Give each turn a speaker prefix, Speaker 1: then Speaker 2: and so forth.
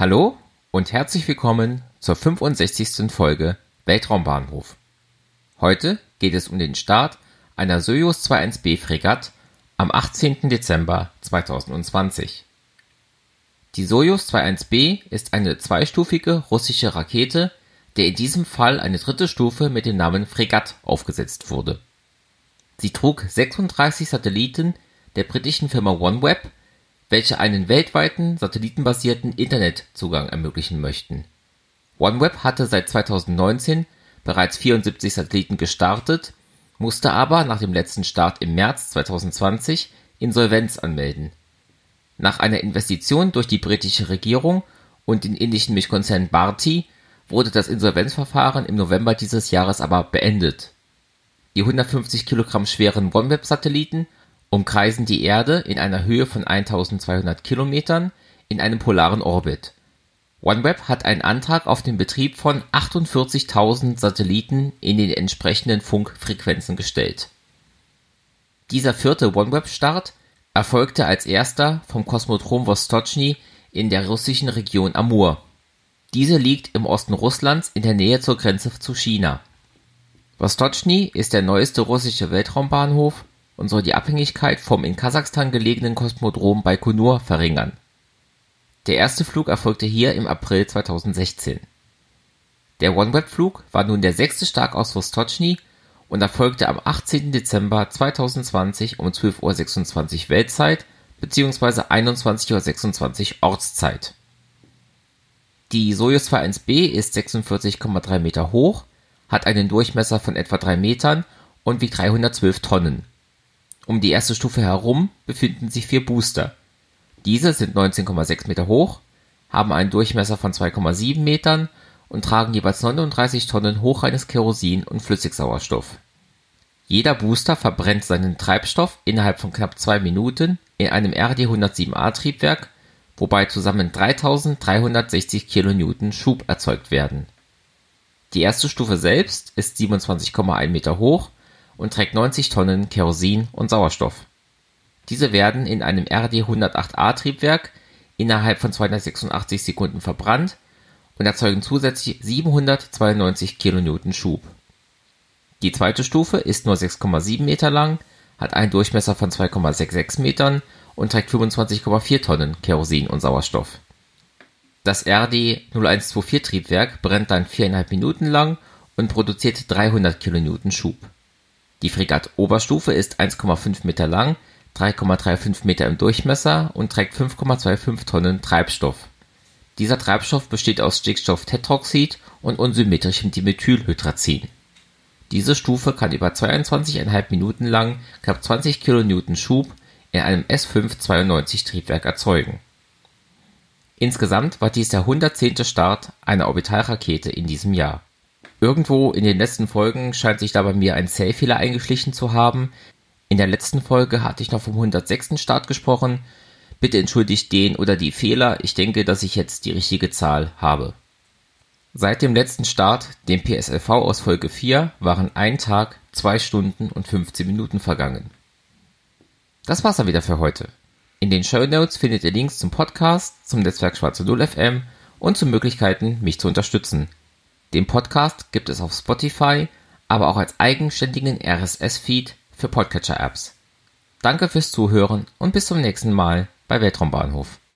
Speaker 1: Hallo und herzlich willkommen zur 65. Folge Weltraumbahnhof. Heute geht es um den Start einer Soyuz 21B Fregatt am 18. Dezember 2020. Die Soyuz 21B ist eine zweistufige russische Rakete, der in diesem Fall eine dritte Stufe mit dem Namen Fregatt aufgesetzt wurde. Sie trug 36 Satelliten der britischen Firma OneWeb welche einen weltweiten satellitenbasierten Internetzugang ermöglichen möchten. OneWeb hatte seit 2019 bereits 74 Satelliten gestartet, musste aber nach dem letzten Start im März 2020 Insolvenz anmelden. Nach einer Investition durch die britische Regierung und den indischen Milchkonzern Bharti wurde das Insolvenzverfahren im November dieses Jahres aber beendet. Die 150 Kilogramm schweren OneWeb-Satelliten umkreisen die Erde in einer Höhe von 1200 Kilometern in einem polaren Orbit. OneWeb hat einen Antrag auf den Betrieb von 48.000 Satelliten in den entsprechenden Funkfrequenzen gestellt. Dieser vierte OneWeb-Start erfolgte als erster vom Kosmodrom Vostochny in der russischen Region Amur. Diese liegt im Osten Russlands in der Nähe zur Grenze zu China. Vostochny ist der neueste russische Weltraumbahnhof und soll die Abhängigkeit vom in Kasachstan gelegenen Kosmodrom Baikonur verringern. Der erste Flug erfolgte hier im April 2016. Der OneWeb-Flug war nun der sechste Start aus Vostochny und erfolgte am 18. Dezember 2020 um 12.26 Uhr Weltzeit bzw. 21.26 Uhr Ortszeit. Die Soyuz 21B ist 46,3 Meter hoch, hat einen Durchmesser von etwa 3 Metern und wiegt 312 Tonnen um die erste Stufe herum befinden sich vier Booster. Diese sind 19,6 Meter hoch, haben einen Durchmesser von 2,7 Metern und tragen jeweils 39 Tonnen hochreines Kerosin und Flüssigsauerstoff. Jeder Booster verbrennt seinen Treibstoff innerhalb von knapp zwei Minuten in einem RD-107A-Triebwerk, wobei zusammen 3360 kN Schub erzeugt werden. Die erste Stufe selbst ist 27,1 Meter hoch und trägt 90 Tonnen Kerosin und Sauerstoff. Diese werden in einem RD-108A-Triebwerk innerhalb von 286 Sekunden verbrannt und erzeugen zusätzlich 792 kN Schub. Die zweite Stufe ist nur 6,7 Meter lang, hat einen Durchmesser von 2,66 Metern und trägt 25,4 Tonnen Kerosin und Sauerstoff. Das RD-0124 Triebwerk brennt dann 4,5 Minuten lang und produziert 300 kN Schub die Fregatt-Oberstufe ist 1,5 Meter lang, 3,35 Meter im Durchmesser und trägt 5,25 Tonnen Treibstoff. Dieser Treibstoff besteht aus Stickstofftetroxid und unsymmetrischem Dimethylhydrazin. Diese Stufe kann über 22,5 Minuten lang knapp 20 kN Schub in einem S5-92-Triebwerk erzeugen. Insgesamt war dies der 110. Start einer Orbitalrakete in diesem Jahr Irgendwo in den letzten Folgen scheint sich da bei mir ein Zählfehler eingeschlichen zu haben. In der letzten Folge hatte ich noch vom 106. Start gesprochen. Bitte entschuldigt den oder die Fehler. Ich denke, dass ich jetzt die richtige Zahl habe. Seit dem letzten Start, dem PSLV aus Folge 4, waren ein Tag, zwei Stunden und 15 Minuten vergangen. Das war's dann wieder für heute. In den Show Notes findet ihr Links zum Podcast, zum Netzwerk Schwarze Null FM und zu Möglichkeiten, mich zu unterstützen. Den Podcast gibt es auf Spotify, aber auch als eigenständigen RSS-Feed für Podcatcher-Apps. Danke fürs Zuhören und bis zum nächsten Mal bei Weltraumbahnhof.